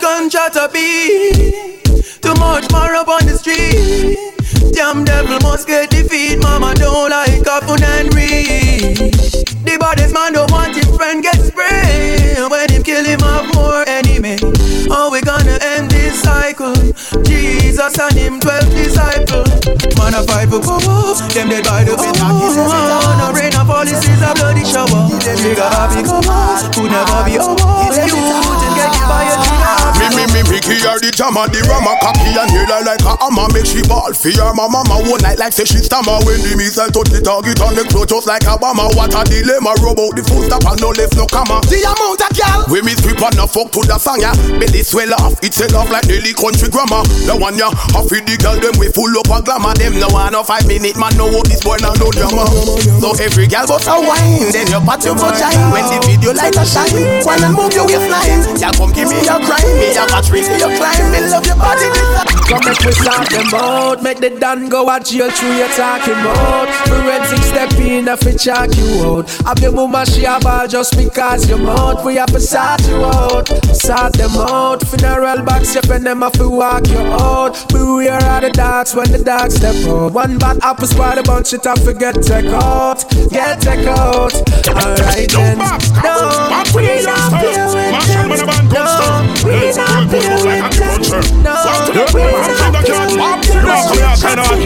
ganja to be. Too much more up on the street. Damn devil must get defeat. Mama don't like coffin and read. The baddest man don't want his friend get sprayed. When him kill him have more enemy. How we gonna end this cycle? Jesus and him twelve disciples. Man a fight for power. Them dead by the way. No rain of policies a bloody shower. Got happy come Could never be over. You wouldn't get hit by a Me me me Mickey are the jam the rama cocky and hear like a hammer make she ball. Fear my mama one night like say she stammer when the missile touch the target on the clothes just like a bomber. What a dilemma, robot the full stop and no left no comma. The amount of girl we miss people no fuck to the song ya. Belly swell off, it sell off like nearly country grammar. The one ya half the girl them we full up of glamour. Them no one no five minute man know what this boy now no drama. So every girl but a wine, then you pat your vagina when the video light a shine. When and move your waistline, ya come give me your crime, me a battery me your love your body. Come make me stop them out, make the done go at jail through your talking mode. Forensic step in if it check you out. Have your mama she a ball just because you're out. We have to sort you out, sort them out. Funeral box you and them have to walk you out. Beware of the dogs when the dogs step out. One bad apple spot a bunch it off forget take out, get take out. Alright then, no, we not here with them. No, we not not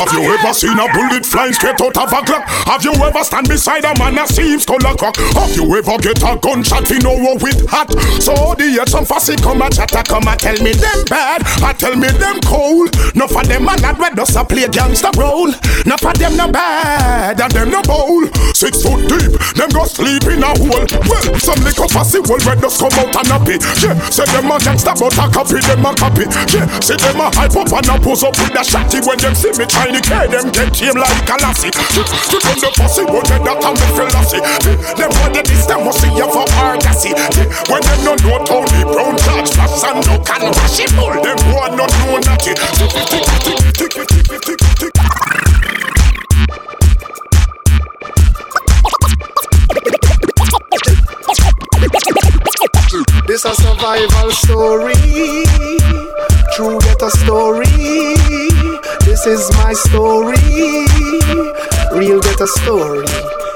have you ever seen a bullet flying straight out of a clock? Have you ever stand beside a man that seems a cock? Have you ever get a gunshot fi know with hat? So the hear some fussy come and chatter come and tell me them bad, I tell me them cold. No for them man that red us a play gangster role. No for them no bad and them no bowl. Six foot deep, them go sleep in a hole. Well, some little fussy will red us come out and a happy. Yeah, say them a gangster but a copy them a copy. Yeah, say them a hype up and a pose up with a shotty when them see me trying to carry them get him like a lassie. To them the pussy, they not come with philosophy. Them what they this, them must see you for argosy. When them no know Tony Brown, George Flash and no can wash it full. Them one not know nothing. Tick, tick, tick, tick, tick, tick, tick, tick. This a survival story, true get a story. This is my story, real get a story.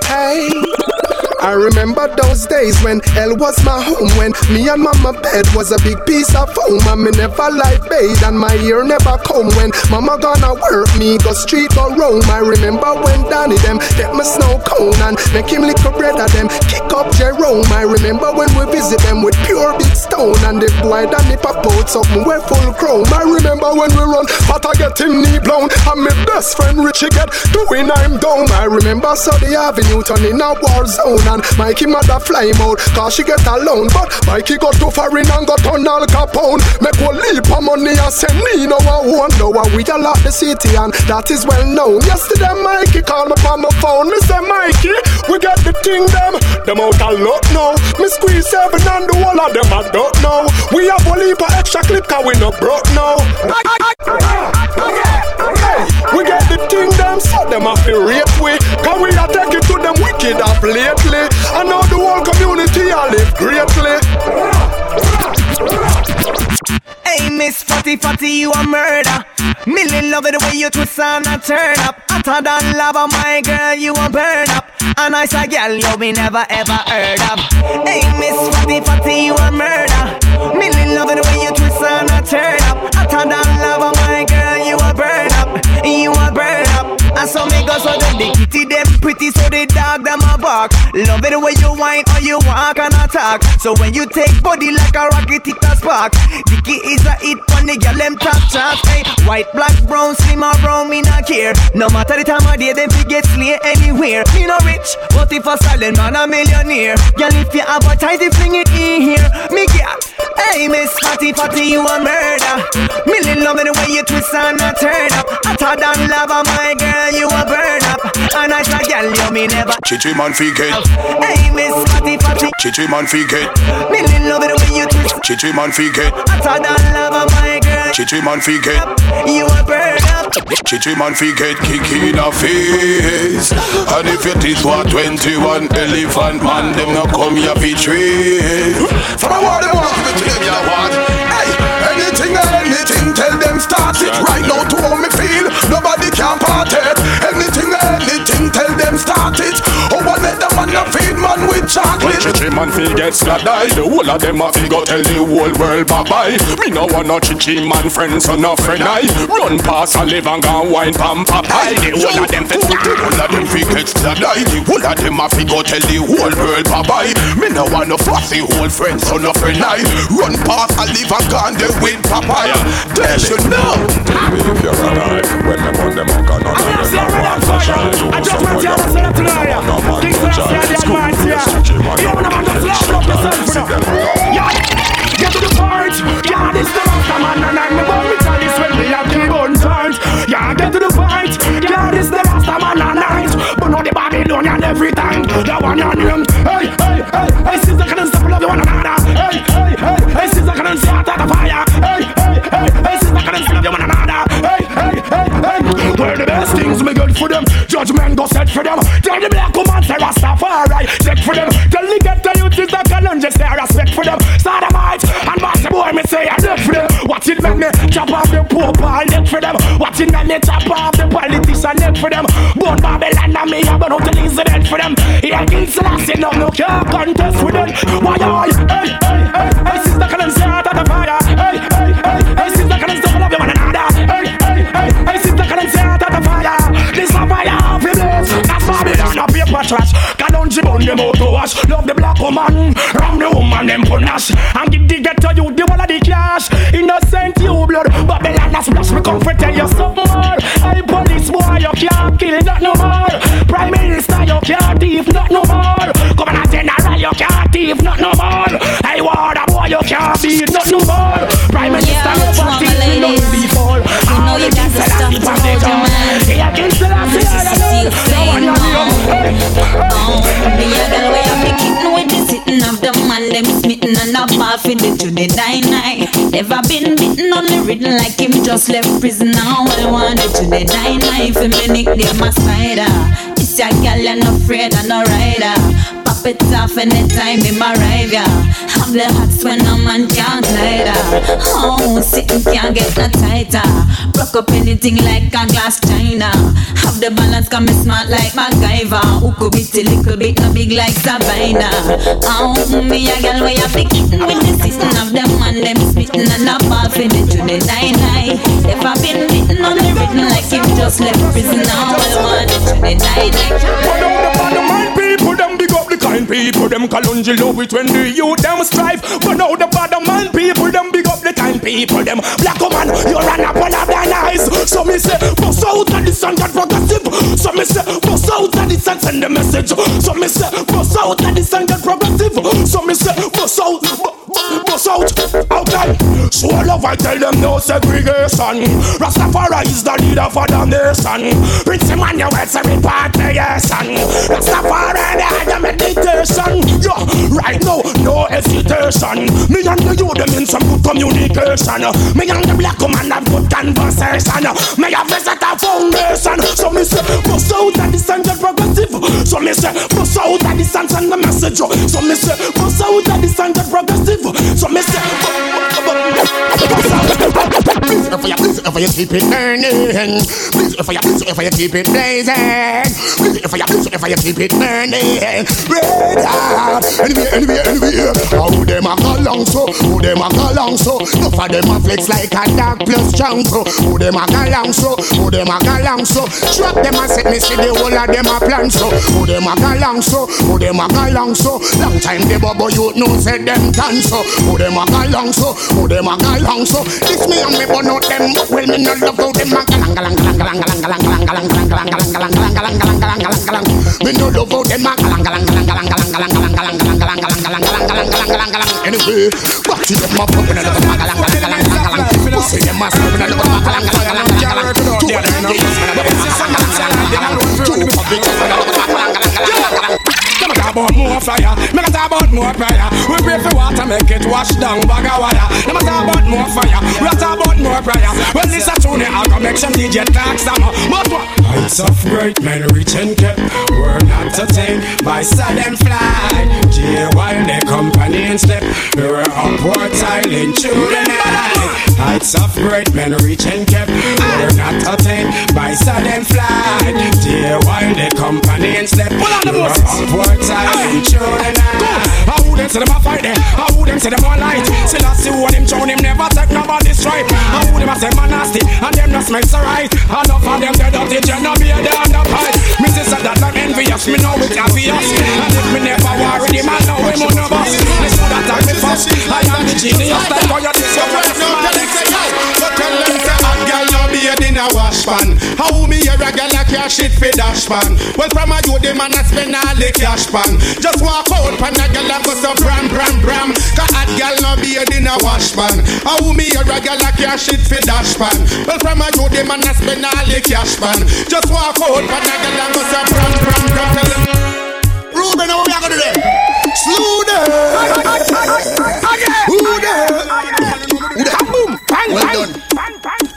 Hey. I remember those days when hell was my home. When me and mama bed was a big piece of foam. And me never like bathe and my ear never come. When mama gonna work me, go street go roam. I remember when Danny them get my snow cone and make him lick a bread at them. Kick up Jerome. I remember when we visit them with pure big stone. And the boy Danny pop out something we full chrome. I remember when we run, but I get him knee blown. And my best friend Richie get doing I'm down. I remember Sunday Avenue turning a war zone and Mikey mother fly out Cause she get alone But Mikey got to foreign and got on Al Capone. Make one leap of money and send me no one know we a lot the city and that is well known. Yesterday Mikey called me on my phone. Me say Mikey, we get the thing them. Them out a lot now. Me squeeze seven and the whole of them I don't know. We have a leap of extra clip cause we no broke now. Hey, them so them have to rate we Cause we are taking to them wicked up lately I know the whole community I live greatly Hey, Miss Fatty Fatty, you a murder. Million love it the way you twist and I turn up. Hotter than lava, my girl, you a burn up. A nice a girl you be never ever heard of. Hey, Miss Fatty Fatty, you a murder. Million love it the way you twist and I turn up. Hotter than lava, my girl, you a burn up. You a burn up. So me go so them the kitty them pretty so the dog them a bark. Love it the way you whine or you walk and attack. So when you take body like a rocket it a spark. Dicky is a hit on the girl them top chance. Hey, white, black, brown, slim or brown, me not care. No matter the time of day, them fi get slay anywhere. Me no rich, but if a silent man a millionaire. Girl if you advertise, you fling it in here. Me girl, hey Miss Fatty Fatty, you a murder. Million love it the way you twist and a turn up. Hotter than lava, my girl you a burn. And I say, girl, you me never. Chichi man fi get. Hey, Miss Fatty Fatty. Chichi man fi get. Me love it the way you twist. Chichi man fi get. Hotter than lava, my girl. Chichi man fi get. You a burn up. Chichi man fi get kick in the face And if you teach what 21 elephant man Them not come here fi trade For the war them want give it to them you want Hey, anything anything Tell them start it right now to how me feel Nobody can part it Anything anything Tell them start it. Oh, one let them man a feed man with chocolate. Chichi man fi get die. The whole of them a fi go tell the whole world bye bye Me no want no chichi man friends so no friend I. Run past and live and go wine pam pie. The whole of them fi the whole of them fi get die. The whole of them a fi go tell the whole world bye bye Me no want no fussy whole friends so no friend I. Run past and live and go and they win papaya They should know if you're alive When them on them up and on them. I want to shine I just want to say that tonight Yeah, get to the point Yeah, this the Rasta man And I'm the one with Chalice when we have the gun times Yeah, get to the point Yeah, this the Rasta man and night But now the Babylonian every time The one on him Hey, hey, hey Hey, sister, Where things me good for them. Judgment go set for them. Tell the black woman say Rastafari. Check for them. Tell the get the youth is the challenge Just Say respect for them. Sodomite and bossy boy me say I dead for them. Watch it make me chop off the pope all neck for them. Watch it make me chop off the politician neck for them. Born Babylon and me I burn out the Israel for them. Yeah, King Selassie no no can't contest with them. Why I hey hey hey hey sister can say out of the fire Hey hey A paper trash bun them out to wash Love the black woman Ram the woman them punish And give the ghetto you the whole of the cash Innocent you blood Babylon a splash me come for tell you something more. Hey police boy you can't kill that no more. Prime Minister you can't thief not no more. Governor General you can't thief not no more. I Hey water boy you can't beat not no more. Prime Minister Yeah, never mama thief no ladies. before You know you got to stop to hold your man. Yeah, King Selassie, This I is still man them smitten and a ball for the to the dine night. Never been bitten on the written like him just left prison now. I want it to the dine night for me nickname my spider. This a girl and no afraid and no rider. Pop it off anytime him arrive, yeah. Have the hots when a man can't her. Oh, sitting can't get no tighter. Broke up anything like a glass china. Have the balance, come me smart like MacGyver. Who could be a little bit no big like Sabina. Oh, me a girl where you pick with the system of them and them spitting and a ball for the nine nine. Never been bitten on the written like him just left prison now. It to the nine nine. The kind people, them Kalonji love it when the youth them strive. But now the bottom mind people, them big up the kind people, them black woman, you run up on a blind eyes. So me say, bust out of this and get progressive. So me say, bust out of this and send the message. So me say, bust out of this and get progressive. So me say, bust out, bu- bu- bust out, okay. So I love I tell them no segregation. Rastafari is the leader for the nation. Prince Emmanuel is a repatriation. Rastafari the meditation. Yeah, right now no hesitation. Me and the youth them in some good communication. Me and the black woman have good conversation. Me have visit a foundation. So me say, bust out of this and progressive. So me say, bust out of this and send the message. So me say, bust out of this and progressive. So me say. Please, if you, please, if you keep it burning. Please, if you, please, if you keep it blazing. Please, if you, please, if you keep it burning. Red hot. Anyway, anyway, anyway. How them a go long so? Who them a go long so? Enough of them a flex like a dog plus jungle. Who them a go long so? Who them a go long so? Drop them and set me see the whole of them a plan so. Who them a go long so? Who them a go long so? Long time the bubble you know said them done so. Who them a go long so? Who them a go long so? This me and me burn out them, but well me no love how them a galang galang galang galang galang galang galang galang galang galang galang galang galang galang galang galang galang. Me no love how them a galang galang galang galang galang galang galang galang galang galang galang galang galang galang galang galang. Anyway, back to them a pumping and them a galang galang galang galang galang. Pussy them a screaming and them a galang galang galang galang galang. Two of them gays and them a galang galang galang galang. Two public and them a galang galang galang about more fire. Can talk about more prayer. We pray for water, make it wash down bag of wire. A talk about more fire. We talk about more prayer. Well, this a tune, I'll make some DJ talk some. But what? Heights of great men reach and kept. We're not attained by sudden flight. J while the company step. We're upward tiling through the night. Heights of great men reach and kept. We're not attained by sudden flight. J while the company step. We're upward tiling through the night. I wouldn't say them a fight eh? there. I wouldn't say them a light. Still I see what him shown him never take nobody's stripe. I wouldn't say man nasty and them not smells right. Enough of them they dirty, you know be a damn the pipe. Me say that I'm envious, me know it's obvious. And if me never worry, the man know him on the bus. Me I'm the first. I am the genius that for your discovery. So tell them say hot girl no beard in a wash pan. How me hear a girl a cash shit for dash pan? Well from a you the man a spend all the cash pan. Just walk out pan a girl a go so bram bram bram. Cause hot girl no beard in a wash pan. How me hear a girl a cash shit for dash pan? Well from a you the man a spend all the cash pan. Just walk out pan a girl a go so bram bram bram. Tell them. Ruben, what we are gonna do? Slew them. Who them? Who them? Well done.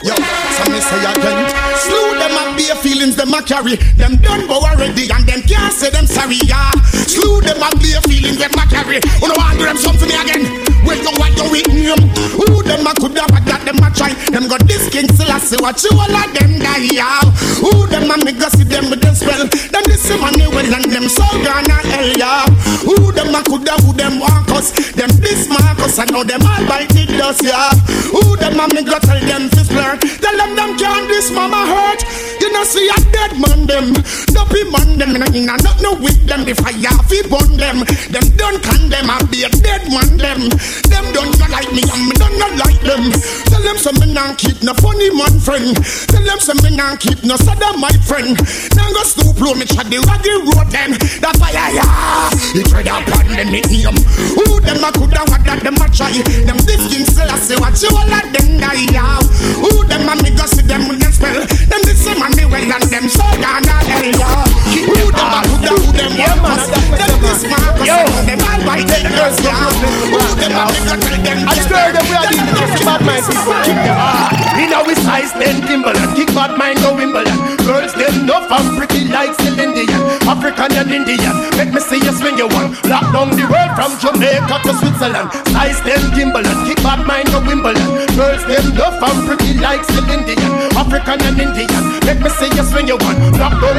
Yo, so me say again. Slew them and bare feelings them a carry. Them done go already and them can't say them sorry. Yeah. Slew them and bare feelings them a carry. You know want them something again. Well, you want your with name. Um? Who them a could have that them a try. Them got this king still I see what you all of them die. Yeah. Who them a me go see them with them spell. Them this money well and them so gonna hell. Yeah. Who them a could have who them want us. Them this Marcus I know them all bite it dust. Yeah. Who them a make go tell them fist blur. Tell them them can't this mama hurt. You know see a dead man them. Dopey man them. In a, in not no with them. The fire fi burn them. Them don't condemn. I be a dead man them. Them don't not like me and me don't not like them. Tell them some me not keep no funny man friend. Tell them some me not keep no sada my friend. Now go stoop low me chat the raggy road them. That fire yeah. He tried up on them it name. Who them a coulda what that them a try. Them this king still I say what you all of them die yeah. Who them a me go see them with them spell. Them this same and me well and them so gonna hell yeah. Who them a coulda who them want us. Them this Marcus and them all white girls yeah. Who them a me go tell them. I swear them we are the bad mind people. Kick them hard. We know we size ten Timberland, kick bad mind go Wimbledon. Girls them no and pretty like still Indian, African and Indian. Make me see you swing your one. Lock down the world from Jamaica to Switzerland. Size ten Timberland, kick bad mind go Wimbledon. Girls them no and pretty like still Indian, African and Indian. Make me see you swing your one. Lock down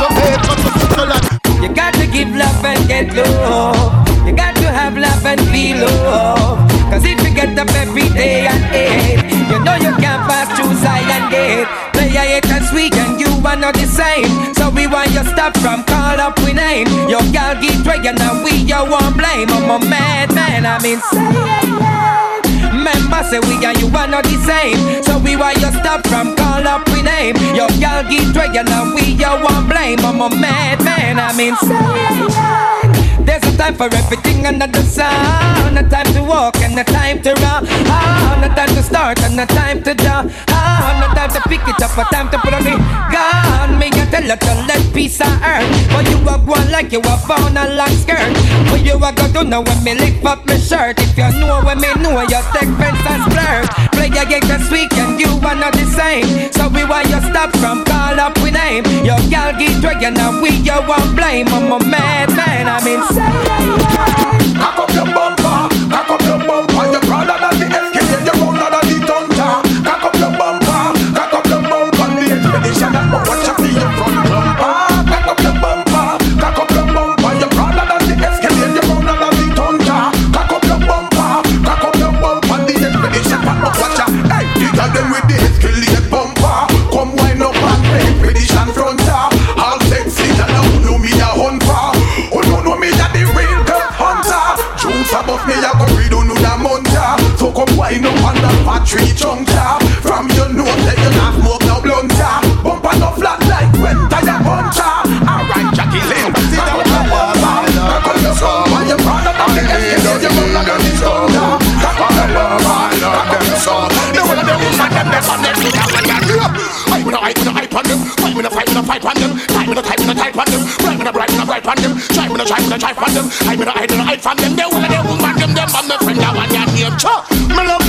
the world to Switzerland. You got to give love and get love. You got to have love and feel love. Cause if you get up every day and hate, you know you can't pass through silent gate. Play a hate and sweet and you are not the same. So we want you stop from call up we name. Your girl get dragging and we you won't blame. I'm a madman, I'm insane. Remember, say we and you are not the same. So we want you stop from call up we name. Your girl get and we you won't blame. I'm a mad man, I'm insane. Time for everything under the sun. A time to walk and a time to run. Ah, no time to start and a time to jump. Ah, no time to pick it up, a time to put on it. God, me a tell you to let peace on earth. But you are one like you are found a long skirt. What you are gonna do now when me lift up my shirt? If you know when me know you take fence and splurge. Play a game this week and you are not the same. So we want you stop from call up we name. Your girl get dragging and we you won't blame. I'm a mad man, I'm insane. Cock up your bumper, So come wind up on the battery chunker. From your nose let you not smoke no blunter. Bumper no flat like when tire puncher. Alright Jackie Lynn, sit down and walk on. Cock up your skull while you're proud of the this stronger. Cock up your love, cock up your soul. The one of them woman them never next to that when you're up. Wanna hype, wanna hype on them. Fight, wanna fight, wanna fight on them. Time, wanna type, wanna type on them. Bright, wanna bright, wanna bright on them. Try, wanna try, wanna try on them. I wanna hide, wanna hide on them. They of them woman them. I'm the friend one your name. Cha, me love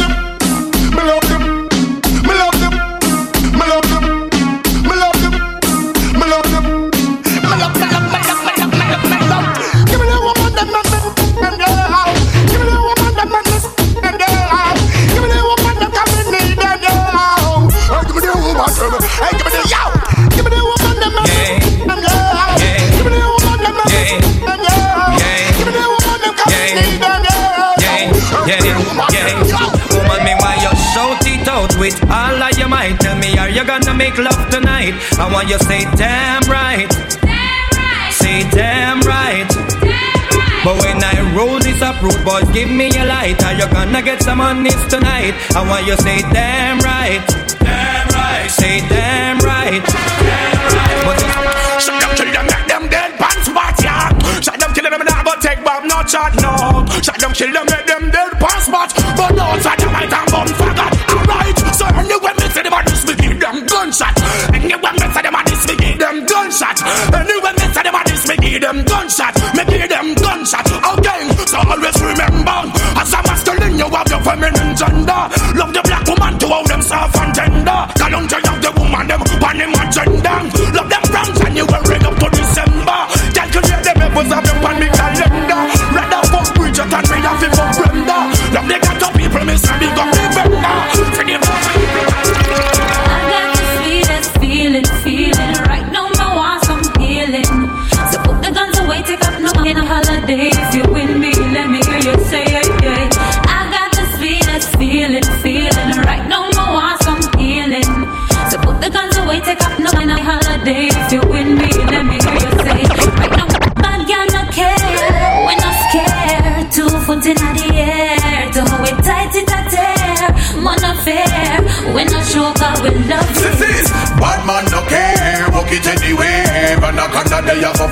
you're you gonna make love tonight. I want you to say damn right. Damn right. Say damn right. But when I roll this up, road boys, give me a light. Are you gonna get some on this tonight? I want you say damn right. Damn right. Say damn right. Damn right. But Shut them, kill them, make them dead pants spot, yeah. Shut them, kill them, not go take back, no chat, no. Shut them, kill them, make them dead pants spot. But no, shut them, I can bum gunshot. Anyway, me to say them a this, me give them gunshot. Anyway, me say them a this, me give them gunshot. Me give them gunshot. Oh, Again, so always remember, as a masculine, you have your feminine gender. Love the black woman to how them soft and tender. Calendar of the woman, them on him agenda. Love them from January up to December. Calculate them apples of them on me calendar. Rather fuck Bridget than me have it for Brenda. Love the got people, me say big up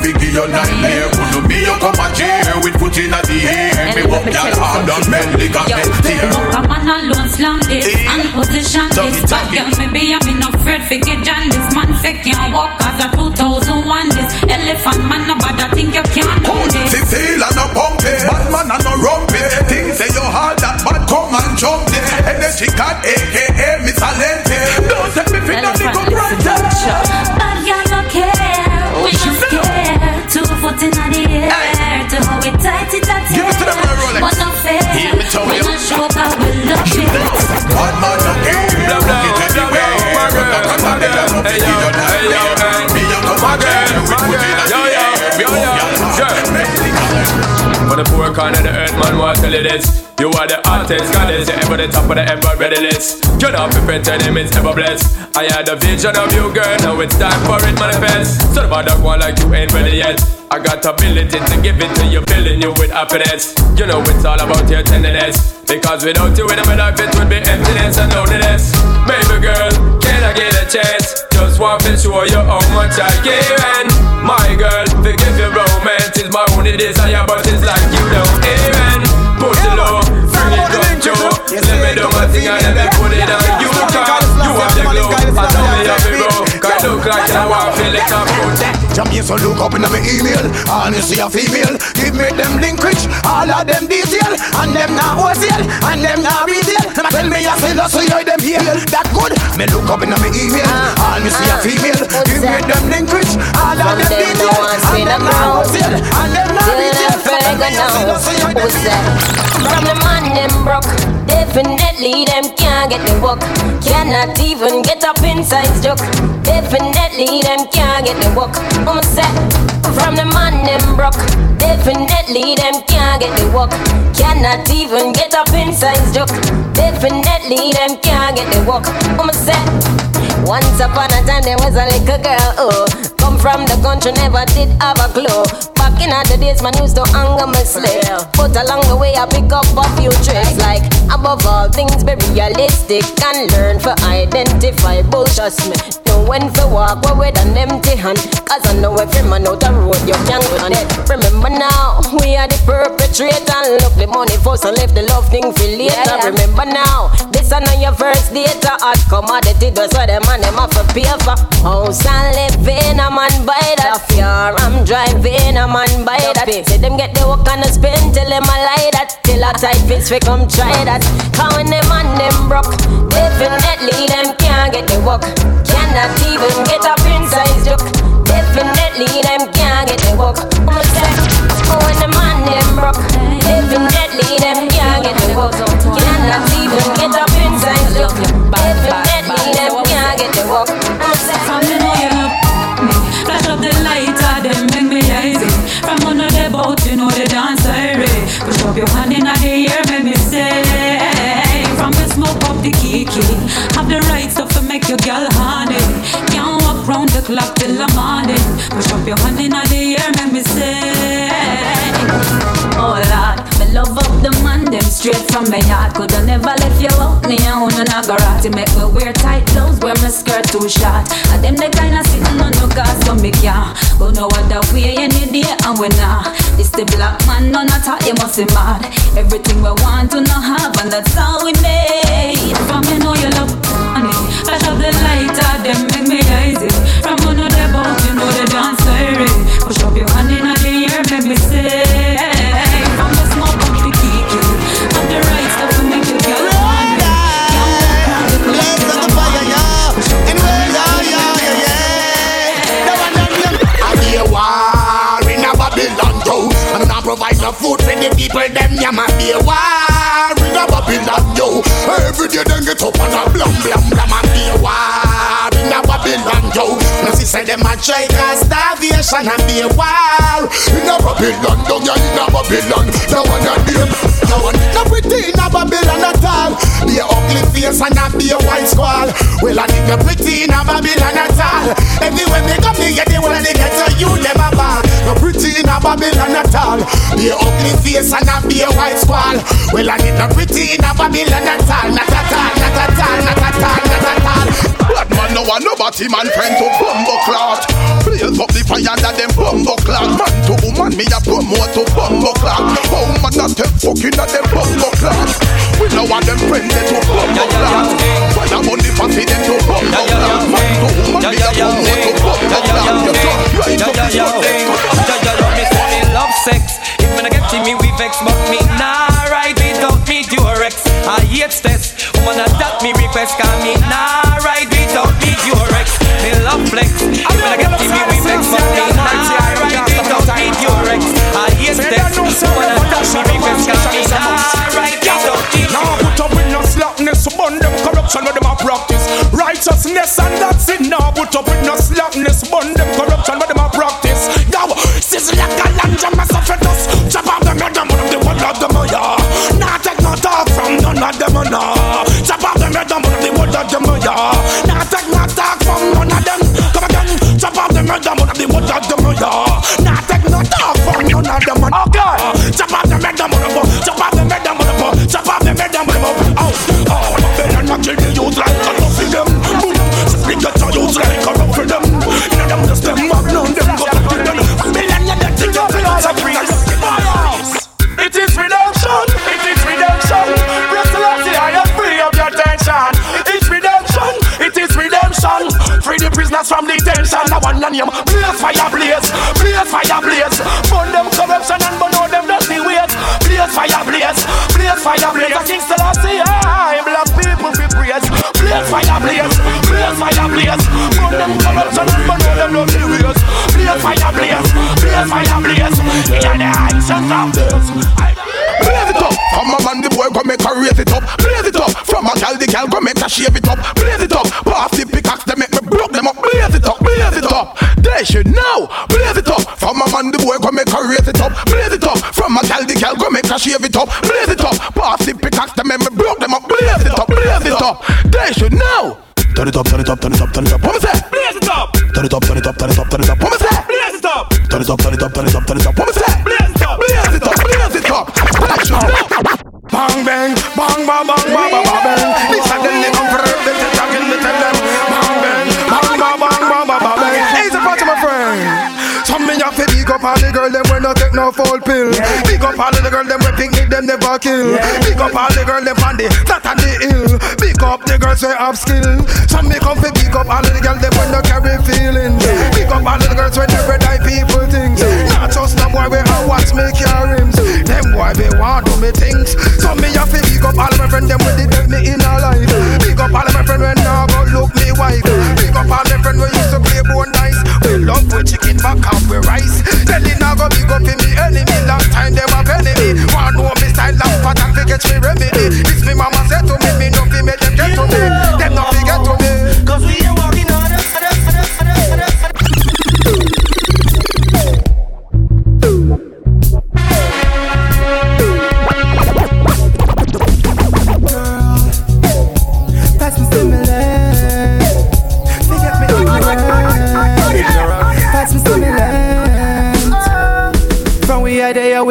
figure your nightmare. Could me you come a chair with foot in the air. Me walk your hard on men, lick up men tear. Come on alone, slam this and position this But girl, maybe I'm not afraid to get John This man fake can't walk as a 2001 This elephant man, no bad, I think you can't do this feel and no pump it, bad man and no rump it. Things say you hard that bad come and jump it. Energy God, aka Miss Alente. Don't take me for nothing go granted. For the poor corner of the earth, man, what tell you this? You are the hottest goddess, you're ever the top of the ever ready list. You don't be pretend him is ever blessed. I had a vision of you, girl, now it's time for it manifest. So the dog one like you ain't ready yet. I got ability to give it to you, filling you with happiness. You know it's all about your tenderness. Because without you in my life, it would be emptiness and loneliness. Baby girl, can I get a chance? Just want to show you how much I give. And my girl, forgive your romance my only desire, but it's like you don't even put it low. Bring it up, Joe. Let me do my thing and let me put it on you. Cause you have the glow. I know me have it roll. Cause look like I want to feel it up. Jamie, so look up in my email And you see a female Give me them link rich All of them detail And them not wholesale And them not retail Tell me I say so you them here That good. Me look up in my email. Uh-huh. And you see a female. Uh-huh. Give me them link rich. All of them detail And them not wholesale And them not retail Them a tell me I say no so you them here From the man them broke, definitely them can't get the work. Cannot even get up inside joke. Definitely them can't get the work. I'm set from the man them broke. Definitely them can't get the work. Cannot even get up inside joke. Definitely them can't get the work. I'm set. Once upon a time there was a little girl, oh. Come from the country, never did have a clue. Back in the days, man used to anger my slave But along the way I pick up a few tricks. Like, above all things, be realistic And learn to identify. Bullshit me Know when to walk away with an empty hand. Cause I know every man out the road you can't go on it. Remember now, we are the perpetrator. Look, the money first and left the love thing for later. Remember now, this is not your first data Hot commodity, that's why them man them have to pay for. House and living, a man buy that. Car I'm driving, a man buy that. Say them get the work and the spend till them a lie that. Till a tight fits we come try that. Cause when them man them broke. Definitely them can't get the work. Cannot even get up inside joke. Definitely them can't get the work. Oh, when the man them broke. Definitely them can't get the work. Cannot even get up clock till the morning. Push up your hand in the air, make me sing. Oh Lord, me love up the man, them straight from my heart. Coulda never left you out, me and own a garage. Make me wear tight clothes, wear my skirt too short. And them the kind of sitting on no gas, so me can't go no other way any day, and we not. This the black man, none at all, you must be mad. Everything we want to not have, and that's all we need. From you know you love flash up the lighter, ah, them make me easy. From one of the boat, you know the dance siren. Push up your hand in the air, make me say. From the smoke up the kick you, have the right stuff to make you girl want me. Blaze up the fire. Anyway, yeah. The one them young. I be a war in a Babylon, yo. I'm not provide no food for the people, them yam. I be a war in a Babylon, yo. Every day them get up and a blum, blum, blum. I be a war in a Babylon, yo. Now she say them a try cause starvation and be a war in a Babylon, yo. Yeah, in a Babylon. The one that them, the one not pretty in a Babylon at all. Be a ugly face and not be a white squall. Well, I need no pretty in a Babylon at all. Everywhere they come, they get the one they get to you never ball. No pretty in a Babylon at all. Be a ugly face and not be a white squall. Well, I need no pretty in a Babylon at all. Not at all, not at all, not at all, not at all. No one nobody man friend to bumbo clot Blaze up the fire that them bumbo clot Man to woman me a promote to bumbo clot Oh man a step fucking at them bumbo clot We know what them friend to bumbo clot In the hands. Blaze it up From a man the boy go make her raise it up Blaze it up From a gal the gal go make her shave it up Blaze it up Pass the pickaxe they make me broke them up Blaze it up Blaze it up They should know Blaze it up From a man the boy go make her raise it up Blaze it up From a gal the gal go make her shave it up Blaze it up Pass the pickaxe they make me broke them up Blaze it up Blaze it up They should know Turn it up, turn it up, turn it up, turn it up. What was that? Blaze it up, Turn it up, turn it up, turn it up, turn it up. What was that? blaze it up, Turn it up, turn it up, turn it up, turn it up. What was that? That. Bang bang, bang bang bang bang bang bang. This them they come for help, them talking, tell them. Bang bang, bang bang bang bang bang bang. Hey, it's a party, my friend. Some me have to big up all the girl them when no take no fall pill. Big up all the girl them when picnic them never kill. Big up all the girl them on the flat and the hill. Big up the girls we have skill. Some me come for big up all the girl them when no carry feelings. Big up all the girls when never die people. Not just no boy we have what's make your rims. Them boy they want do me things. Some me have to big up all my friend them when they take me in a life. Big up all my friend when now go look me wife. Big up all my friend when used to play bone dice. We love with chicken back and we rice. Telling now go big up in me enemy. Long time them have enemy. Want know me style long and fi catch me remedy. This me mama said to me, me no fi make them get to me. Them no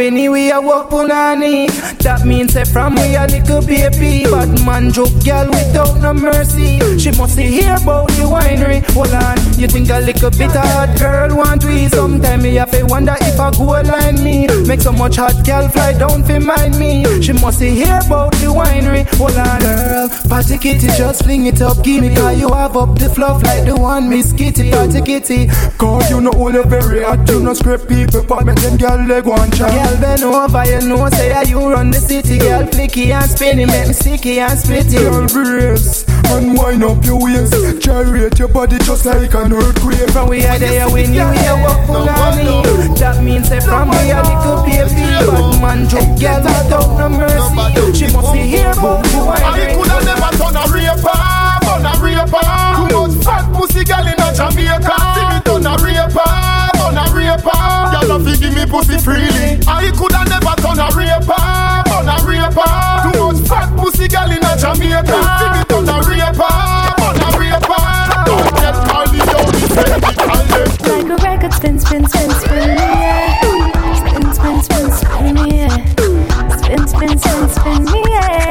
anyway, I walk punani. That means that from we a little baby. Bad man joke girl without no mercy. She must hear about the winery. Hold on you think a little bit hot girl want we? Sometime me have to wonder if a go line me. Make so much hot girl fly down fi mind me. She must hear about the winery. Hold on, girl, party kitty, just fling it up, give me. Cause you have up the fluff like the one Miss Kitty, party kitty. Cause you know all the very hot, you know scrape people, but make them girl leg one chat. Girl bend over, you know say that you run the city. Girl flicky and spinny, make me sticky and spitty. Girl brace and wind up your waist, gyrate your body just like an earthquake. From we are there, when you hear what full on me. That means say from we are little baby, but man joke girl without no mercy. She must be here, but you I coulda never turn a raper, turn a raper. Too much fat pussy girl in a Jamaica. See me turn a raper, turn a raper. Girl, no fi give me pussy freely. I coulda never turn a raper, turn a raper. Too much fat pussy girl in a Jamaica. See me turn a raper, Like a record spin, spin, spin, spin, yeah. Spin, spin, spin, spin, yeah. Spin, spin, spin, spin, yeah.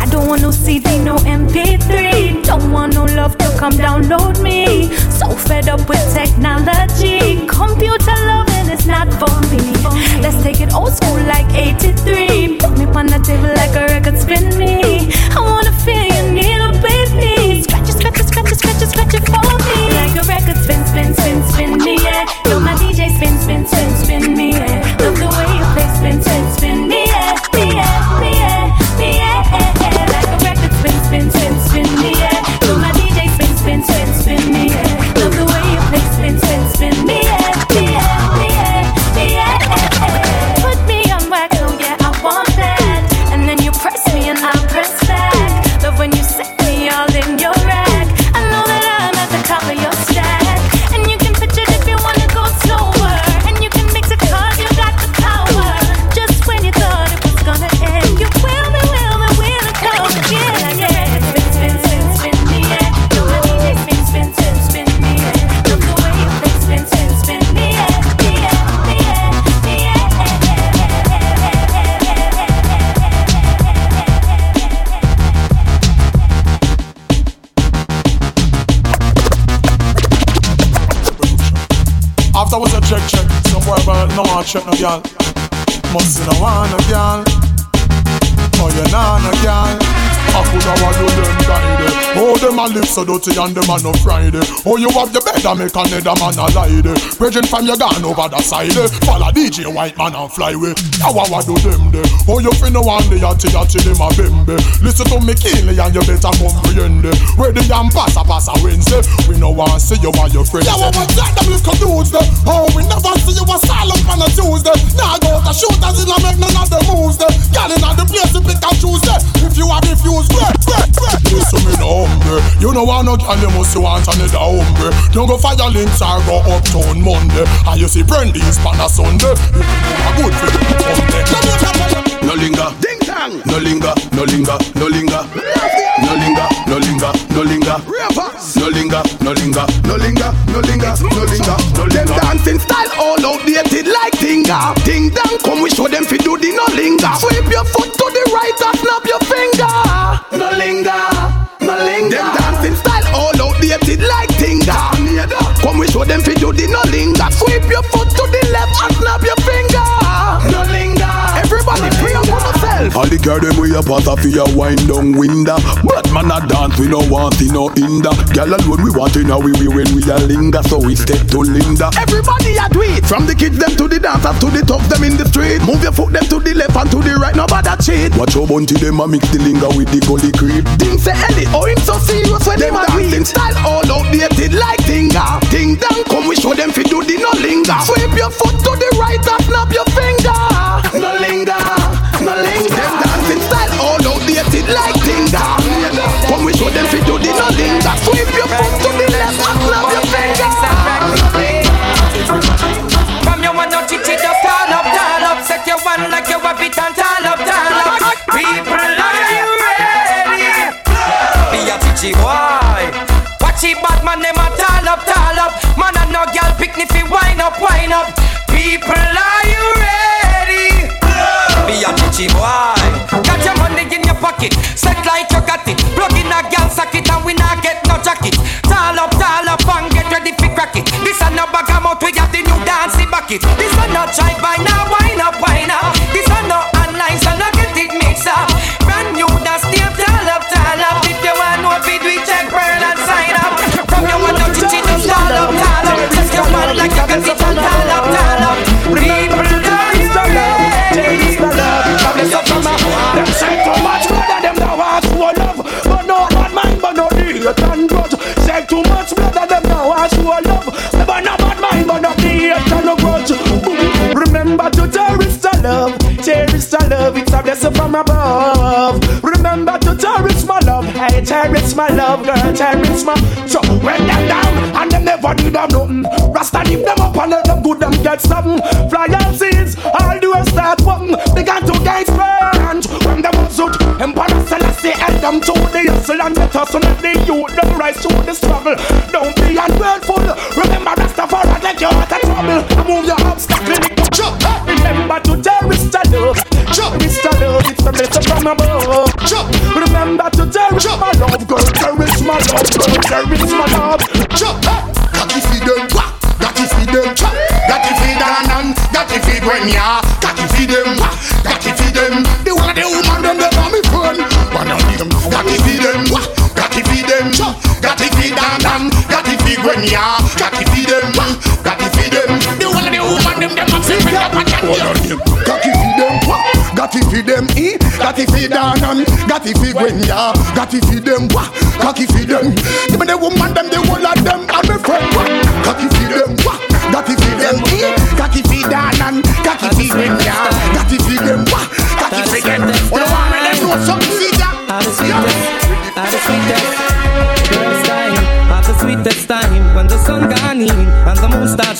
I don't want no CD, no MP3. Don't want no love to come download me. So fed up with technology. Computer loving is not for me. Let's take it old school like 83. Put me on the table like a record spin me. I wanna feel your needle, baby. Scratch it, scratch it, scratch it, for me. Like a record spin, spin, spin, spin yeah. Know my DJ spin, spin, spin, spin about no no girl. Must see no one no girl. Oh you nah no girl. I could have want you them guide Oh them a live so dirty and them a no Friday. Oh you have your bed and make another man a lie there Bridging from your gone over the side. Follow DJ white man and fly away. Now I do them there Oh you finna one day yatty yatty them a bembe Listen to me keenly and you better comprehend Where the yam pass a pass a Wednesday. We no want see you and your friends. Yeah what was that them little dudes there Oh we never see you a up on a Tuesday. Now go to shooters in a make none of them moves there Girl in the place to pick and choose there If you have refused great great great. Listen me no hombre You know want no girl you must want another hombre Don't go fire links or go uptown Monday And you see Brandy's pan a Sunday You know a good for you Monday No linger, ding dong. No linger, no linger, no linger. No linger, no linger, no linger. No linger, no linger, no linger, no linger, no linger, no Them dancing style all outdated like Tinga. Ding dong, come we show them fi do the no linger. Sweep your foot to the right and snap your finger. All the girl them we a pass off your wind down window. But man a dance we no want see no hinder. Girl alone we want in a we we when we a linger, so we step to Linda. Everybody a do it. From the kids them to the dancers to the tough them in the street. Move your foot them to the left and to the right Nobody cheat. Watch your bunty them a mix the linger with the gully creep. Ding say Ellie Oh him so serious when them a dancing style all outdated like Tinga. Ding dong come we show them fi do the no linger. Sweep your foot to the right and snap your finger. No linger, no linger Them dancing style all outdated like Tinga Come we show them fi do the no linger Sweep your foot to the left and snap your finger. From your one no chit just tall up, tall up. Set your one like you a bit and tall up, tall up. People are you ready? Be a pitchy boy. Watch it bad man them a tall up, tall up. Man and no girl pick me fi wind up, wind up cocky boy. Got your money in your pocket, set like you got it. Plug in a gal socket and we not get no jacket. Tall up, tall up and get ready for crack it. This a no bag out, we got the new dancey bucket. This a no try by now, wine up, wine up. Now love. But no bad mind, but no hate and no grudge. Remember to cherish the love. Cherish the love, it's a blessing from above. Remember to cherish my love. Hey, cherish my love, girl, cherish my So, when them down and them never need them nothing. Rasta leave them up and let them good them get something. Fly out seeds, all do is start one Began to get burnt When them was out, Emperor Selassie held them to the hustle And let us let the youth them rise to the struggle. Don't And move your obstacle Remember to cherish the love Cherish the love, it's a blessing from above Remember to cherish my love, girl Cherish my love, girl, cherish my love Got to feed them, got to feed them, chop. to feed them, got to feed when ya, to feed them, got to feed them. The one the woman them they call me friend. One of them, to feed them, got to feed them, chop. to feed them, got to feed when ya, them, eh? got to feed them, and got to feed when ya, got to feed them, wah. got to feed them. Give me the woman them, the whole of them, and me friend. wah. Got to feed them,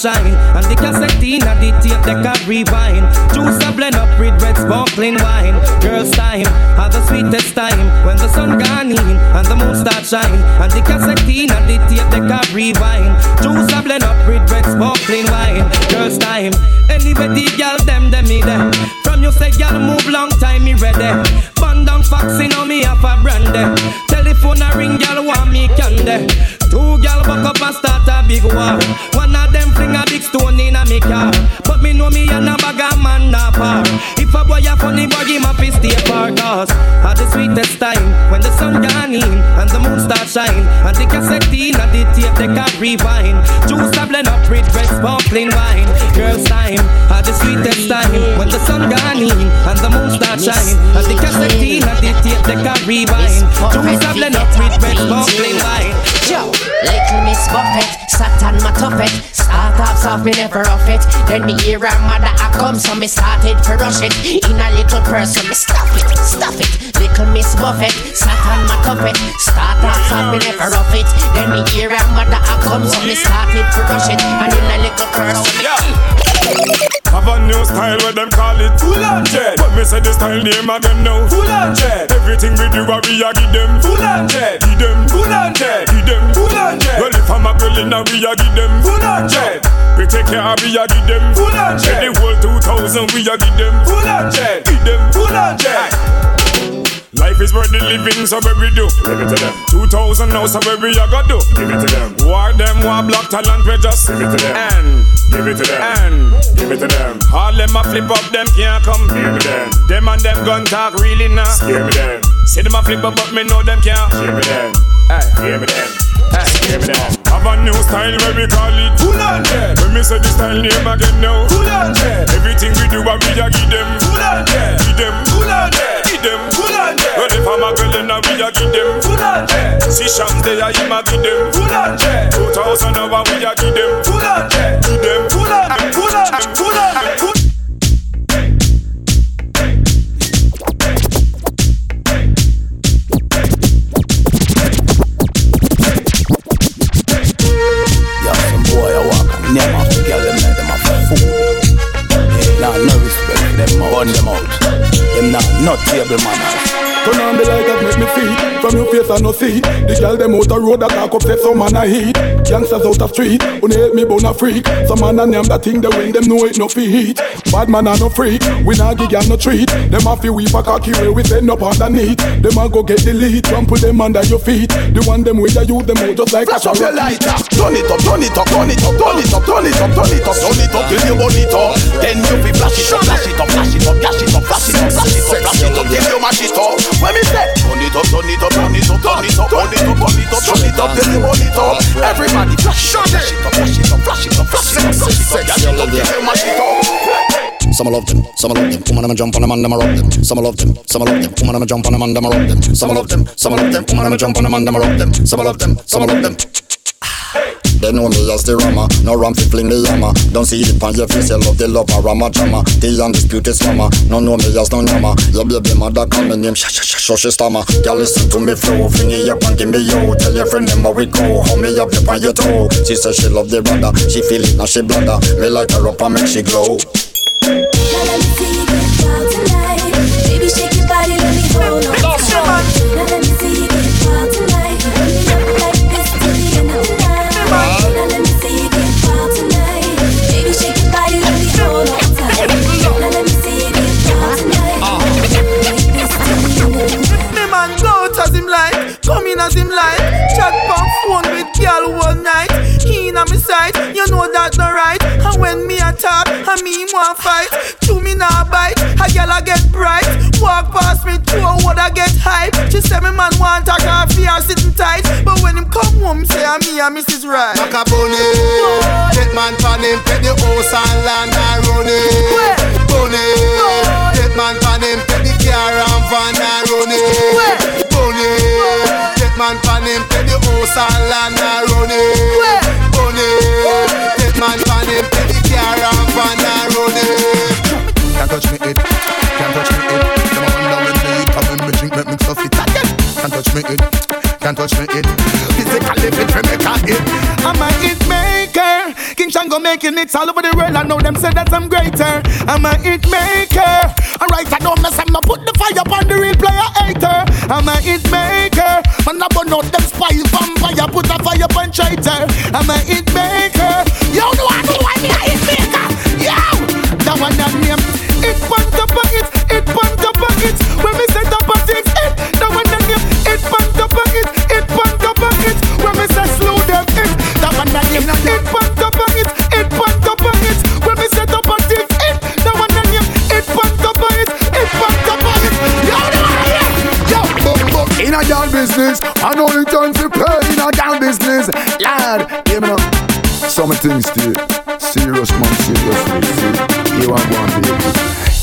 shine. And the cassette in the tape they can rewind. Juice a blend up with red sparkling wine. Girls time, have the sweetest time. When the sun gone in and the moon start shine. And the cassette in the tape they can rewind. Juice a blend up with red sparkling wine. Girls time, anybody girl them them me there From you say girl move long time me ready. Band down foxy know me have a brandy eh. Telephone a ring girl want me candy Two girl buck up and start a big war. One of them fling a big stone in a me car. But me know me and a bag of man not far. If a boy a funny boy him a fi stay far. Cause at the sweetest time When the sun gone in and the moon start shine And the cassette in and the tape they can rewind. Juice a blend up with red sparkling wine. Girls time at the sweetest time When the sun gone in and the moon start shine And the cassette in and the tape they can rewind. Juice a blend up with red sparkling wine. Yo, little Miss Buffett, sat on my tuffet. Start off soft, me never off it. Then me hear her mother a come, so me started to rush it. In a little purse, so me stuff it, stuff it. Little Miss Buffett, sat on my tuffet. Start off soft, me never off it. Then me hear her mother a come, so me started to rush it. And in a little purse, so me Have a new style where them call it. Full on jet. But me say the style name again now. Full on jet. Everything we do we a give them. Full on jet. Give them. Full on jet. Give them. Full on jet. Well if I'm a girl in a we a give them. Full on jet. We take care of we a give them. Full on jet The whole 2000 we a give them. Full on jet. Give them. Full on jet Life is worth the living, so where we do? Give it to them. 2000 now, so where we a go do? Give it to them. War them, war block talent, we just give it to them. And give it to them. And give it to them. All them a flip up, them can't come. Give me them. Them and them gun talk really now. Give me them. See them a flip up, but me know them can't. Give me them. Hey, give me them. Hey, give me them. Have a new style where we call it Full on jet. When me say the style name again now. Full on jet. Everything we do, a we a give them. Full on jet. Give them. Full on jet. Give them. Full on. Well, if I'm a girl, then we a give them. On jet. See shams they a him a give them. On jet. 2000 over we a give them. Full on I no see. The girl them out the road that talk up say some man I heat. Gangsters out the street, who help me bone a freak. Some man a name that thing they when them know it no fi heat. Bad man a no freak, we nah give no treat. Them a fi weep a cocky way we send up underneath. Them a go get the lead, trample them under your feet. The one them way you use them out just like Flash up your lighter, turn it up, turn it up, turn it up, turn it up, turn it up, turn it up, turn it up till you burn it up. Then you fi flash it up, flash it up, flash it up, flash it up, flash it up, flash it up, flash it up till you mash it up. When me say, turn it up, turn it up, turn it up, turn it up, turn it up, turn it up, turn it up till you burn it up. Everybody flash it up, flash it up, flash it up, flash it up, flash it up, flash it up till you mash it up. Some love them, some love them. Woman, I'ma jump on them and I'ma rock them. Some love them, some love them. Woman, I'ma jump on them and I'ma rock them. Some love them, some love them. Woman, I'ma jump on them and I'ma rock them. Some love them, some love them. They know me as the rama, no ram fi fling me hammer. Don't see it on your face, you love the love a rama drama. The undisputed slammer, no know me as no yama. Your baby mother call me name, sha sha sha sha she stammer. Girl listen to me flow, fling it up and give me yo. Tell your friend them how we go, how me up on your toe. She say she love the brother, she feel it now she bladder. Me light her up and make she glow. Let me see you dance tonight, Baby, shake your body, let me hold on a me and Mrs. Right. Macaroni, get man pan him, pet the house and land and run it. Bunny, get man pan him, pet the car and van and run it. Bunny, get man pan him, pet the house and land and run it. Bunny, get man pan him, pet the car and van and run it. Can't touch me it, can't touch me it. Them a wonder when me come when me drink, make me stuff it. Can't touch me it, can't touch me it. Physically fit for me can't it. I'm a hit maker. King Shango making hits all over the world. I know them say that I'm greater. I'm a hit maker. Alright, I don't mess up. No put the fire upon the real player hater. I'm a hit maker. Man, I burn out them spy vampire. Put a fire upon traitor. I'm a hit maker. Business, I know it time to play in a girl business. Lad, give me now. Some things still serious man, seriously. See, you want one baby.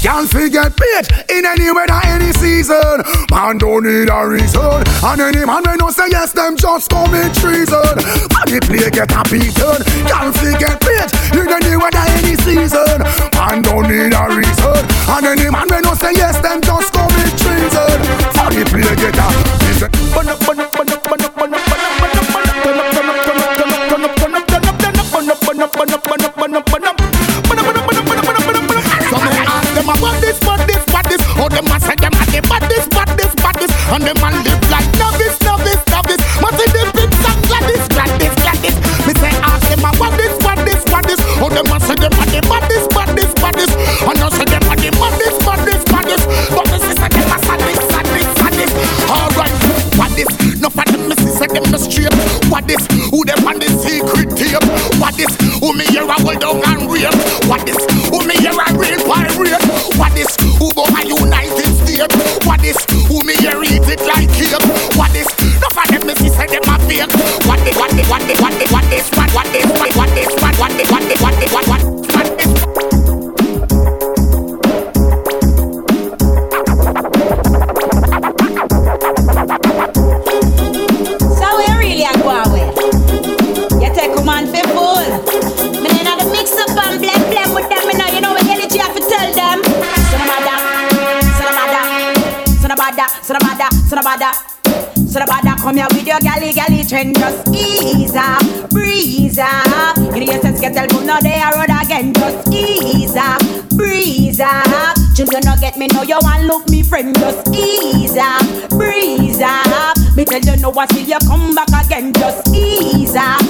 Can't forget paid in any weather, any season. Man don't need a reason. And any man when no say yes, them just commit treason. Funny play get a beaten. Can't forget paid in any weather, any season. Man don't need a reason. And any man when no say yes, them just commit treason. Funny play get a. Burn up, burn up, your galley galley trend, just ease up, breeze up. You know your sense get boom, now they are road again, just ease up, breeze up. Children not get me, know you want look me friend, just ease up, breeze up. Me tell you no, I see you come back again, just ease up,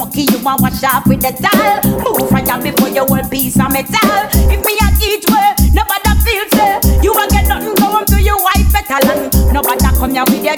monkey, you want wash off with the towel. Move fire before you will piece of metal. If me at each way, nobody feels it. You won't get nothing going to your wife better land. Nobody come here with your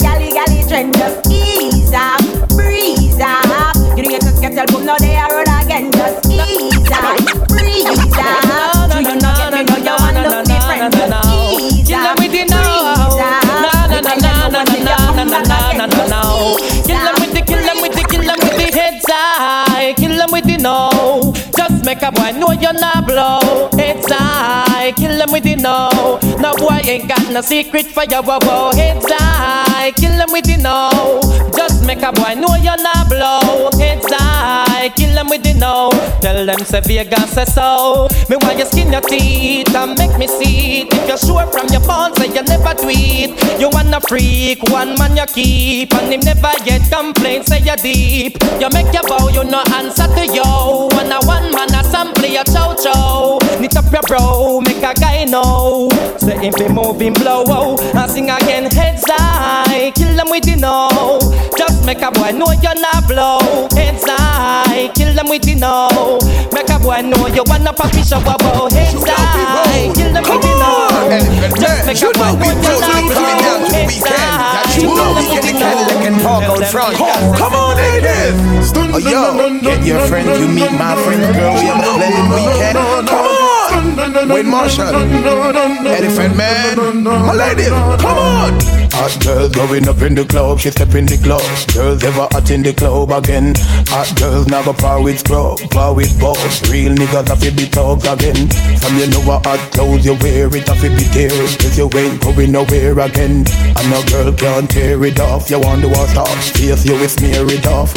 Kill no. Just make a boy know you're not blow. It's high. Kill with the know. No boy ain't got no secret for your woe. Heads high. Kill them with the know. Just make a boy know you're not blow. It's high. Kill with the no. Tell them say Vegas say so. Me why you skin your teeth and make me see it. If you're sure from your bones say you never tweet. You wanna freak, one man you keep, and him never yet complain. Say you deep. You make your bow, you no answer to yo. When a one man sample your chow chow. Knit up your bro, make a guy know. Say if he moving blow, oh, and sing again heads high. Kill them with the no. Just make a boy know you're not blow. Heads high, kill them with the no. Make a boy know you wanna pop fish up about heads high. Kill them with the no. Just make a boy know you're not blow. Heads high. You know we get the Cadillac and park out front. Oh, come on, ladies. Oh, yo, get your friend, you meet my friend, girl. We have a blended weekend. Come on. Wayne Marshall, Elephant Man, my lady, come on. Hot girl going up in the club, she step in the club. Girls ever hot in the club again. Hot girls now go par with scrub, par with boss. Real niggas have to be talk again. Some you know what hot clothes you wear, it have to be there. Cause you ain't going nowhere again. And no girl can't tear it off. You want to watch off, face you will smear it off.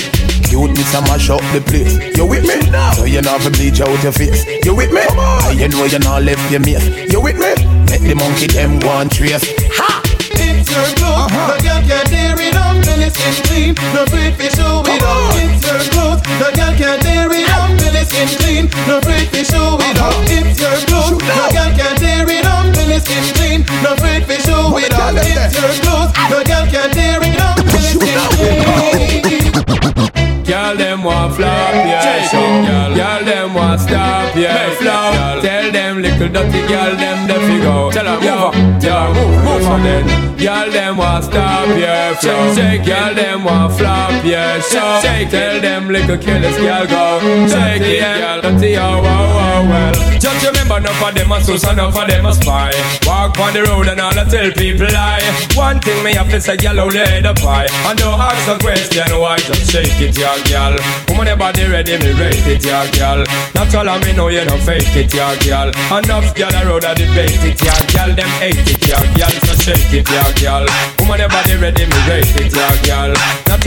Cuteness a mash up the place. You with me? So you not to bleach out your face. You with me? And you know you not left your mate. You with me? Make the monkey them go and trace. Ha! Uh-huh. It's your clothes, the girl can't tear it up till it's skin clean. No afraid to show it uh-huh. off. It's your clothes, the girl can't tear it up till it's skin clean. No afraid to show it off. It's your clothes, the girl can't tear it up till it's skin clean. No afraid to show it off. It's your clothes, the girl can't tear it up till it's skin clean. Girl, them want flop, yeah, show. Girl, them want stop, yeah, flop. Tell them little dirty girl, them the figure. Tell them, yo, yo, move, move on then. Girl, them want stop, yeah, flop. Girl, them want flop, yeah, show. Tell them little careless girl, go. Shake it, girl, dirty, oh, oh, oh, well. Just remember, enough of them a sus, enough of them a spy. Walk on the road and all I tell people lie. One thing me have to say, girl, only head up high. And don't ask a question, why just shake it, yeah, girl. Woman, your body ready, me rate it, yeah, girl. All of me know you don't fake it, yeah, girl. Enough girl around a debate it, yeah, girl. Them hate it, yeah, girl. So shake it, yeah, girl. Woman, your body ready, me rate it, yeah, girl.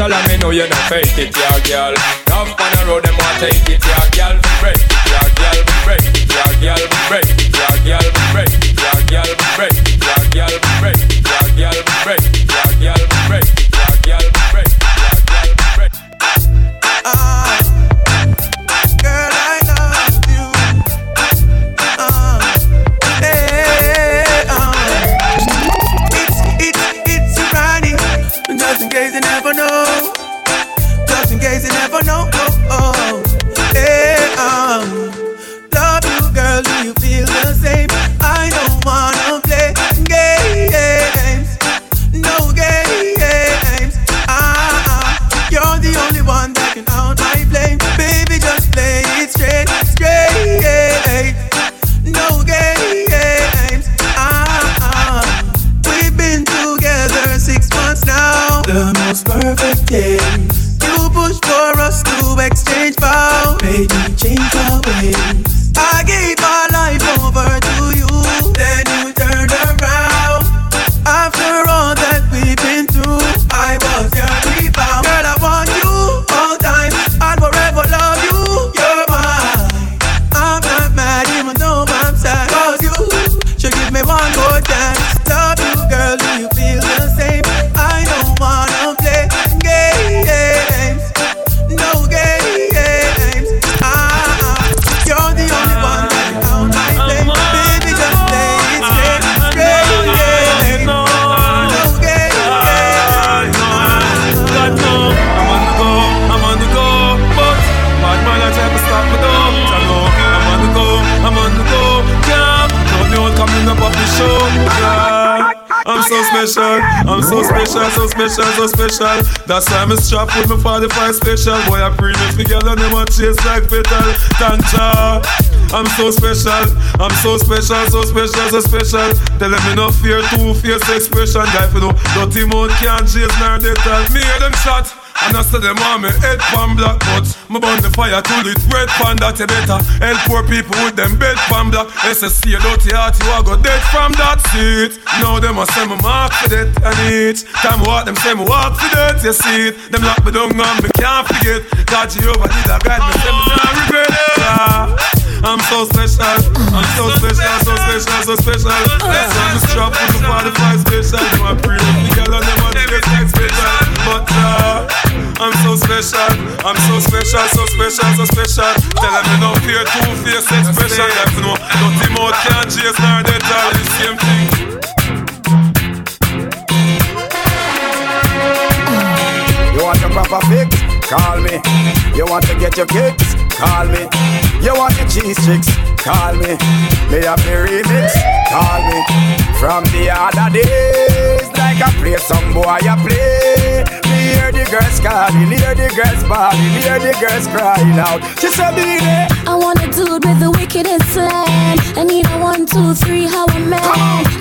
All of me know you don't fake it, yeah, girl. Enough on the road, them want take it, yeah, girl. Break it, yeah, girl. Break it, yeah, girl. Break it, yeah, girl. Break it, yeah, girl. Break it, yeah, girl. Break it, yeah, girl. Break it, yeah, girl. Break it, special, so special, so special. Tell them no fear, two face expression. Guy, for no dirty mouth can't chase nor they me hear them shot. And I say them want me head pan black But me burn the fire to it red pan that you better Help poor people with them bed pan black SSC a dirty heart you a go dead from that seat Now them a say me mark for that and each Time walk them say me walk for that you see it Them lock me down and me can't forget God Jehovah did a guide me say me not regret it. I'm so special, I'm so special, so special, so special. I'm strapped with the 45 special. My pretty girl and them on the special. But uh, I'm so special, I'm so special, so special, so special. Tell them you no fear two face expression. That you know, nothing more can't chase nor they tell the same thing. You want your proper fix? Call me. You want to get your kicks? Call me. You want your cheese chicks? Call me. May I be remix? Call me. From the other days, like I play some boy, I play hear the girls calling, hear the girls bawling, hear the girls crying out. She said, "Baby, I want a dude with the wickedest slang. I need a one, two, three, how a man.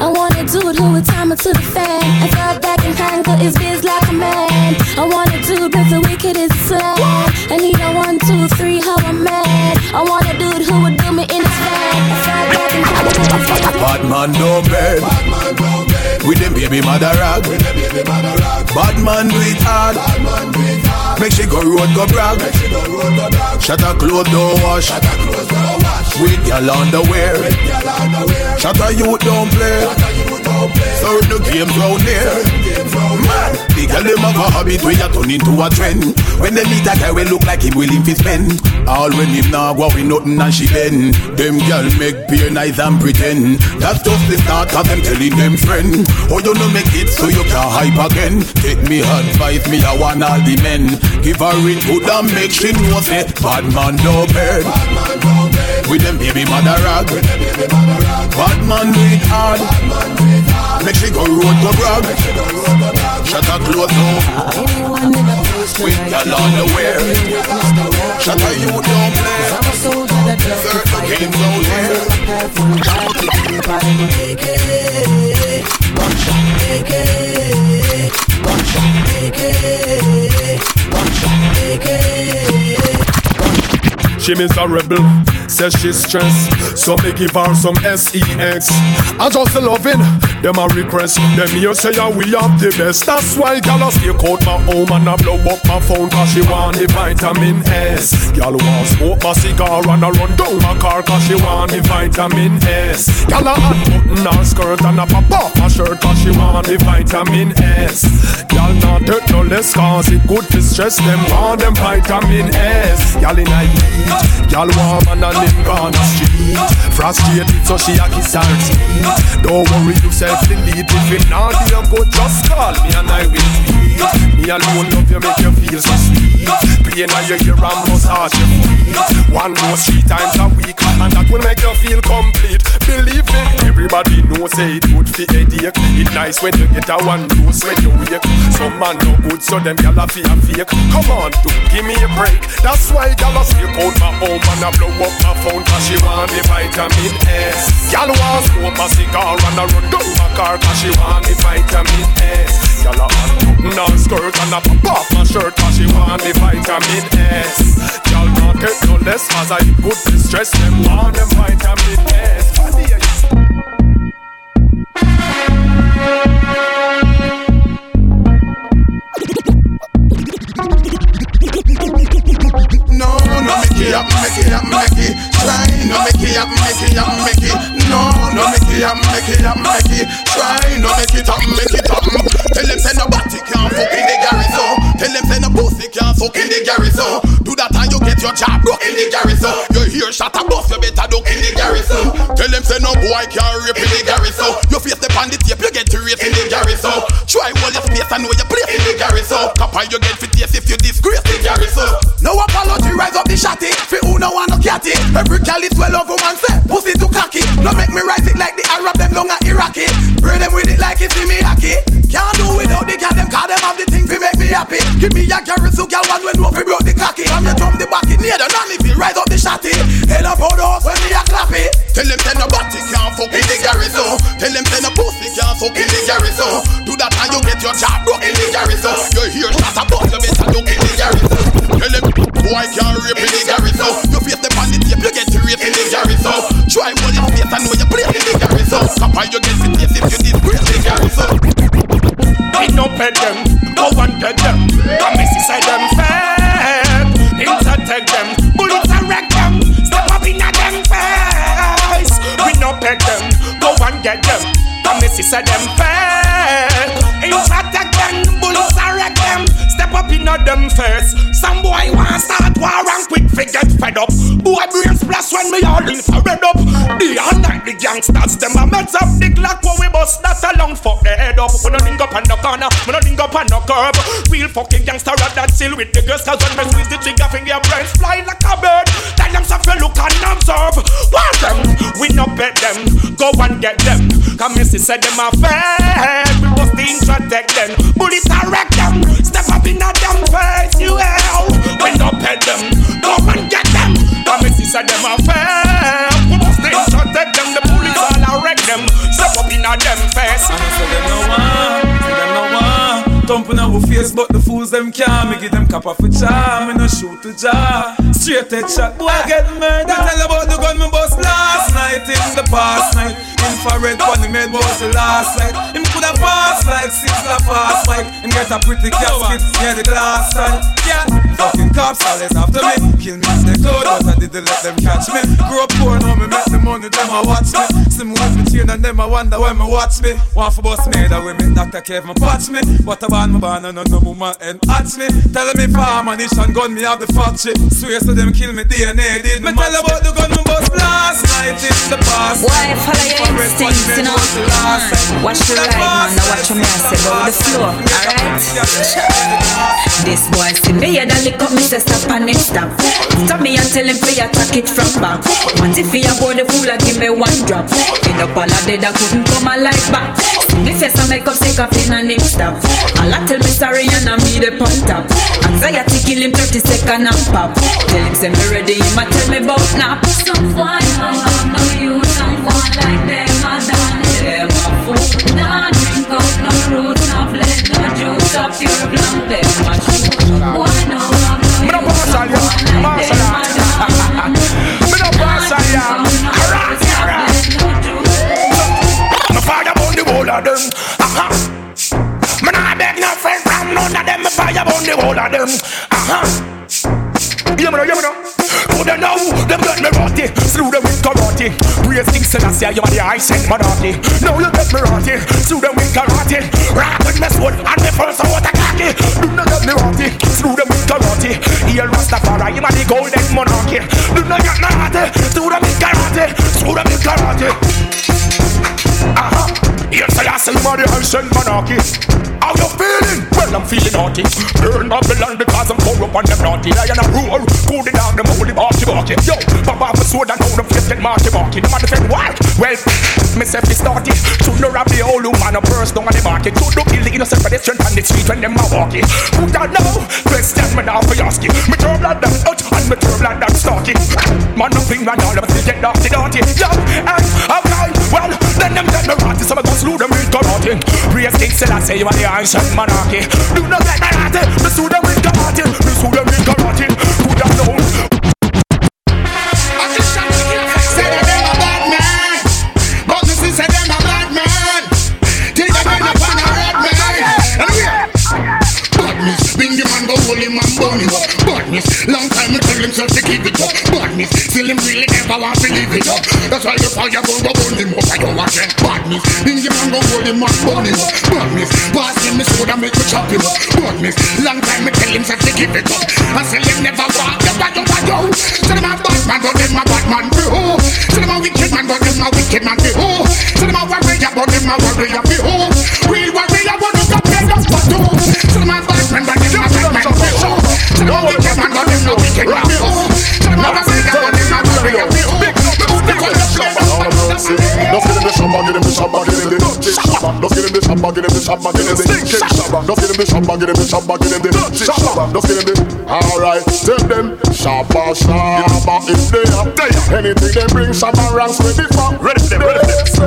I want a dude who would time it to the fan. I thought that can handle his biz like a man. I want a dude with the wickedest slang. I need a one, two, three, how a man. I want a dude who would do me in his fan. I thought that can handle his biz. Bad man no bed. With them baby mother rag. Bad man do it hard. Make she go road go brag. Shut her clothes don't wash. With your underwear. Shut her youth don't play. Third the games round there. Man, girl them have a habit where you turn into a trend. When they meet a guy, we look like him willing to spend. All when him now go with nothing and she bend. Them girl make beer nice and pretend. That's just the start of them telling them friend. Oh, you know make it so you can hype again. Take me advice, me I want all the men. Give her it good and make she know say bad man no bed. With them baby mother rag. Bad man do hard. Make she go road go brag. Shut her clothes off. With your underwear. Shut her you don't play. Games out here. AK, AK, AK. She miserable, says she's stressed. So me give her some sex. I just loving them a request. Them here say yeah, we have the best. That's why gyal a stay out my home and I blow up my phone cause she want the vitamin S. Gyal want smoke my cigar and I run down my car cause she want the vitamin S. Gyal a button her skirt and a pop off my shirt cause she want the vitamin S. Gyal not take no less cause it good to stress them want them vitamin S. Gyal in a Girl warm and a limb gone street. Frustrated so she a kiss her Don't worry yourself delete. If it not be good just call me and I will tweet Me alone love you make you feel so sweet. Pain on your ear and massage your feet One more three times a week And that will make you feel complete. Believe me, everybody knows say it good for headache It nice when you get a one dose when you wake. Some man no good so them gyal a feel fake. Come on, give me a break. That's why gyal a stay out my home and I blow up my phone cause she want the vitamin S. Y'all want smoke my cigar and I run down my car cause she want the vitamin S. Y'all a her skirt and I pop off my shirt cause she want the vitamin S. Y'all not get no less cause I good distress them want them vitamin S. it up, make it up, make it. Try no make it up, make it up, make it. No, no make it up, make it up, make it. Try no make it up, make it up. Tell them say nobody can fuck in the garrison. Tell them say no pussy can fuck in the garrison. Do your broke in the garrison. Your ear shot a bust, you better duck in the garrison. Tell them say no boy can't rape in the garrison. Your face the on the tape, you get to in the garrison. Try all your space and know your place in the garrison. Copper you get fit yes if you disgrace the garrison. No apology, rise up the shotty. Fi who no want no catty. Every gal is well over one say pussy too cocky. No make me rise it like the Arab them long at Iraqi. Bring them with it like it's in me hockey. Can't do without the gal them, call them have the thing fi make me happy. Give me a garrison gal one when no fi broke the cocky. I'm the drum the near the nanny feel rise up the shotty. Hell up hold us when me a clap it. Tell them say no body can't fuck in the garrison. Tell them say no pussy can't fuck in the garrison. Do that and you get your job broke in the garrison. You hear shot about you better look in the garrison. Tell them boy can't rape in the garrison. You face the bandit tape you get to rape in the garrison. Try bullet face and know you play in the garrison. Kappa you get the taste if you disgrace the garrison. Don't no pet them, go and get them. Come Missy say them fat. Take them, bullets and wreck them. Step up in a them face. We no pet them, go and get them. Come Missy say them fat. Take them, bullets and wreck them. Step up in them face. Some boy want start war and quick fi get fed up. Boy brains splash when me all infrared up. The all the gangsters them a mess up the clock when we bust that along for head up. We no link up on the corner, we no link up on the curb. Real fucking gangster at that chill with the girls cause when me squeeze the trigger finger brains fly like a bird. Tell them something look and observe. Want them, we no bet them, go and get them. Come Missy said them a fed, we must introtect them. Bullet and wreck them, step up in a damn face, you hell. We no bet them, go and get them. Come Missy said them a fed, we must introtect them. The police all a wreck them, step up in a them face. And I say them no one, them no one. Thumping our face, but the fools them can't. Me give them cap off a charm, me no shoot to jaw. Straight head shot, boy get murdered. Tell about the gun me bust last night in the past night. Infrared he made was the last night. Coulda passed like six la fast bike. And get a pretty casket, yeah the glass side. Yeah, fucking cops always after me. Kill me they could, but I didn't let them catch me. Grew up poor, now me make the money, them a watch me. See me with me chain and them a wonder when me watch me. Want for bust me, that way me Dr. Kev me patch me. But I want my born and no woman and hatch me. Tell me farm ammunition gun me have the factory. Swear so them kill me DNA did me tell about the gun me bust last night in the past. Boy, follow your instincts, you know. Watch the ride, man. Now watch your go with the flow, alright? This boy me head and lick up me say stop and it stop. Stop me and tell him to attack it from back. Want if he a board the fool, I give me one drop. End up all of dead, I couldn't come alive back. Me face I make up sick of him and him stop. All I tell me sorry and I me the pump top. Anxiety kill him 30 second and pop. Tell him say me ready, him a tell me about nap. Some boy no have no use, some boy like them a done. Them a fool, none of them. Fire on the whole of them. Yeah, me know, yeah, me know. Who they know? Them get me rotty. Slew them with karate. Praise King Selassie, you are the I sent monarchy. Now you get me rotty. Slew them with karate. Rock with me sword and me first out a cocky. Do not get me rotty. Slew them with karate. Here Rastafari, you are the golden monarchy. Do not get me rotty. Slew them with karate. Slew them with karate. Here Selassie, you are the I sent monarchy. How you feeling? Well, I'm feeling naughty. Burn Babylon because I'm corrupt and them naughty. Lion and roar, cool it down, them holy barky barky. Yo, pop off a sword and how them face get marky marky. Them a defend wild. Well, myself is started. Should no rob the old woman a purse down on the market. Should no kill the innocent pedestrian on the street when them a walking. Who don't know? Question me now for asking. Me turn blood down out and me turn blood down stalking. Man, nothing man, all of us get dirty dirty. Yo, and okay, well, then them get me rotty, so I go slew them with karate. Praise King Selassie, you are the ancient monarchy. Do not get me rotty. Me slew them with karate. Me slew them with karate. Who don't know? Say that them a bad man, go hold him and. Badness, long time me tell him so to keep it up. Badness, still him really never want to leave it up. That's why the fire go go burn him up. I don't want them. Badness, bingy man go hold him and burn him up. Badness, pass him me soda make me chop him up. Badness, long time me tell him so to keep it up. I say him never walk the bad up yo. So them a bad man, but them a bad man be ho. So them a wicked man, but them a wicked man be ho. So them a warrior, but them a warrior be oh. Don't get in the shop, get in the shop, get in the shop. Don't get in the shop, get in the shop, get in the shop. Don't get in the shop, get in the shop, get in the shop. Don't get in the. All right, tell them shabba shabba if they are. Anything they bring, shabba ranks ready for. Ready for them, ready for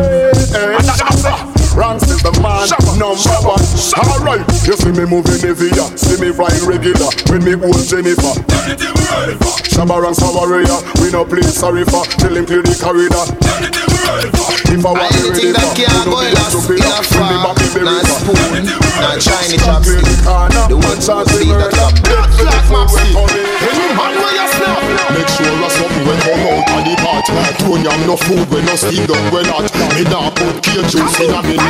them. Bronx is the man Shabba. number one. Alright, you see me moving Nevia, see me flying regular with me old Jennifer. Shabba Ranks a warrior, we no play sorry for till him clear the corridor. If I want to read it, that can't go last in a farm, not spoon, not Chinese chopstick. The one who see the top, black black mapstick. Any man where you snap, make sure you something when come out of the pot. Don't have no food when no steam done when hot. Me nah put cage juice in a me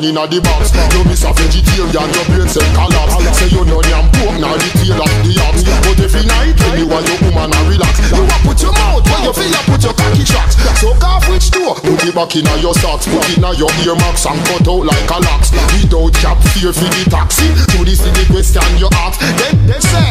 man inna the box. You miss a vegetarian, your brain cell collapse. Say you know yam pork, now the tail of the ox. But every night when you and your woman a relax. You a put your mouth where feel feet, put your cocky shots. So off which door, put it back inna your socks. Put inna your earmarks and cut out like a locks. Without chap fear for the taxi. To this is the question you ask. Then, they say